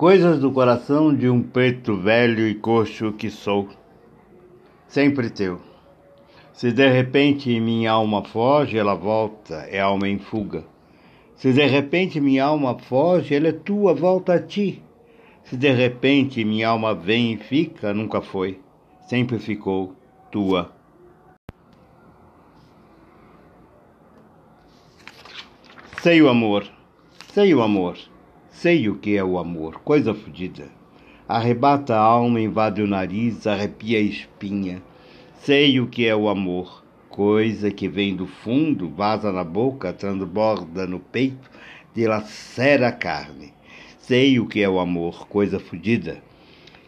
Coisas do coração de um preto velho e coxo que sou, sempre teu. Se de repente minha alma foge, ela volta, é alma em fuga. Se de repente minha alma foge, ela é tua, volta a ti. Se de repente minha alma vem e fica, nunca foi, sempre ficou tua. Sei o amor, sei o amor, sei o que é o amor, coisa fodida. Arrebata a alma, invade o nariz, arrepia a espinha. Sei o que é o amor, coisa que vem do fundo, vaza na boca, transborda no peito, dilacera a carne. Sei o que é o amor, coisa fodida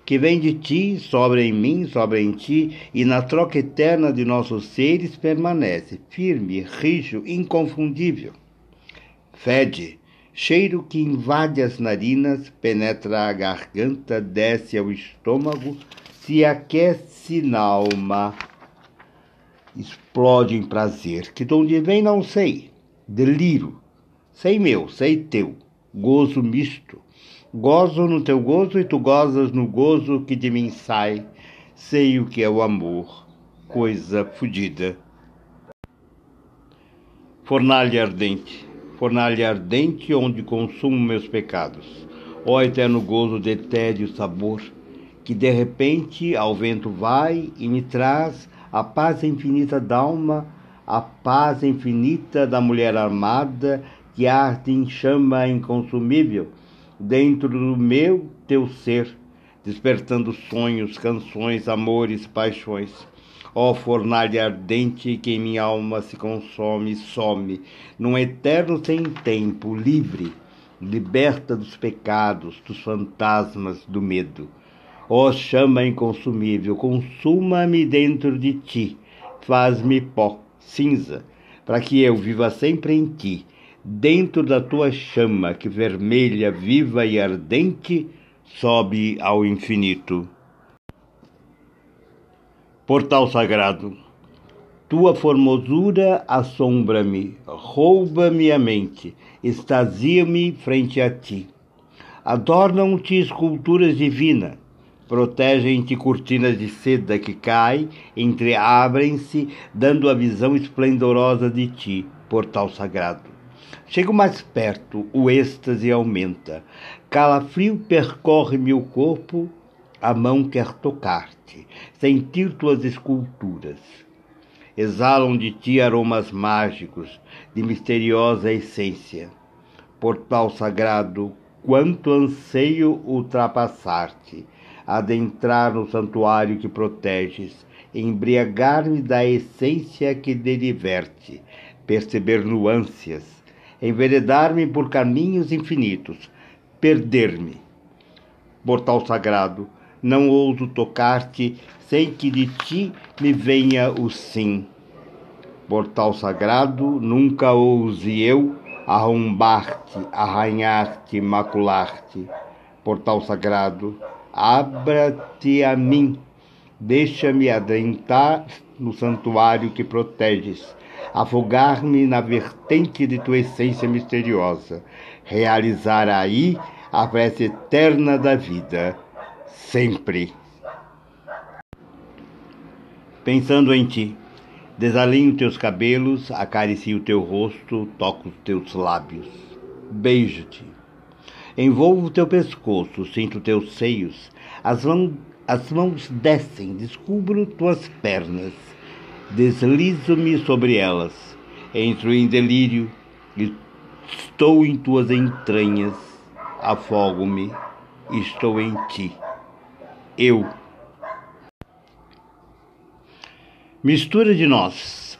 que vem de ti, sobra em mim, sobra em ti, e na troca eterna de nossos seres permanece, firme, rijo, inconfundível fede, cheiro que invade as narinas, penetra a garganta, desce ao estômago, se aquece na alma, explode em prazer, que de onde vem não sei, deliro, sei meu, sei teu, gozo misto, gozo no teu gozo e tu gozas no gozo que de mim sai, sei o que é o amor, coisa fodida. Fornalha ardente fornalha ardente onde consumo meus pecados. Ó eterno gozo de tédio sabor, que de repente ao vento vai e me traz a paz infinita da alma, a paz infinita da mulher armada que arde em chama inconsumível dentro do meu teu ser, despertando sonhos, canções, amores, paixões. Ó fornalha ardente que em minha alma se consome some, num eterno sem tempo, livre, liberta dos pecados, dos fantasmas, do medo. Ó chama inconsumível, consuma-me dentro de ti, faz-me pó, cinza, para que eu viva sempre em ti, dentro da tua chama que vermelha, viva e ardente sobe ao infinito. Portal sagrado, tua formosura assombra-me, rouba-me a mente, extasia-me frente a ti. Adornam-te esculturas divinas, protegem-te cortinas de seda que caem, entreabrem-se, dando a visão esplendorosa de ti, portal sagrado. Chego mais perto, o êxtase aumenta. Calafrio percorre meu corpo, a mão quer tocar-te, sentir tuas esculturas. Exalam de ti aromas mágicos, de misteriosa essência. Portal sagrado, quanto anseio ultrapassar-te, adentrar no santuário que proteges, embriagar-me da essência que deliverte, perceber nuances, enveredar-me por caminhos infinitos, perder-me. Portal sagrado, não ouso tocar-te sem que de ti me venha o sim. Portal sagrado, nunca ouse eu arrombar-te, arranhar-te, macular-te. Portal sagrado, abra-te a mim, deixa-me adentrar no santuário que proteges, afogar-me na vertente de tua essência misteriosa, realizar aí a prece eterna da vida sempre. Pensando em ti, desalinho teus cabelos, acaricio teu rosto, toco os teus lábios, beijo-te. Envolvo teu pescoço, sinto teus seios, as, mãos, as mãos descem, descubro tuas pernas, deslizo-me sobre elas, entro em delírio, estou em tuas entranhas, afogo-me, estou em ti eu. Mistura de nós.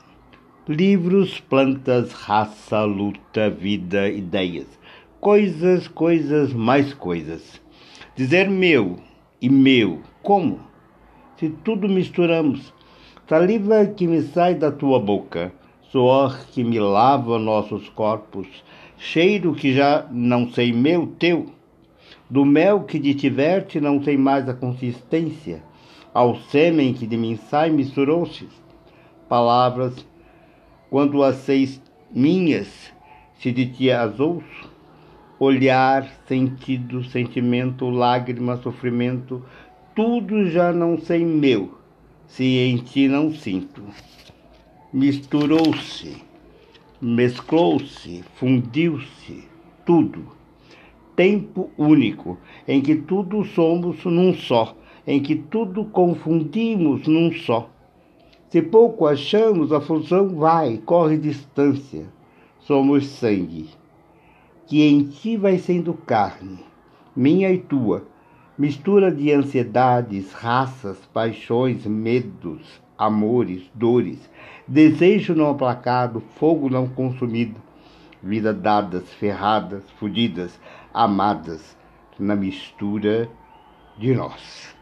Livros, plantas, raça, luta, vida, ideias. Coisas, coisas, mais coisas. Dizer meu e meu, como? Se tudo misturamos. Saliva que me sai da tua boca, suor que me lava nossos corpos, cheiro que já não sei meu, teu do mel que de tiverte não tem mais a consistência, ao sêmen que de mim sai misturou-se. Palavras, quando as seis minhas, se de ti as ouço, olhar, sentido, sentimento, lágrima, sofrimento, tudo já não sei meu, se em ti não sinto. Misturou-se, mesclou-se, fundiu-se, tudo. Tempo único, em que tudo somos num só, em que tudo confundimos num só. Se pouco achamos, a fusão vai, corre distância. Somos sangue que em ti vai sendo carne, minha e tua, mistura de ansiedades, raças, paixões, medos, amores, dores, desejo não aplacado, fogo não consumido, vida dadas, ferradas, fudidas, amadas, na mistura de nós.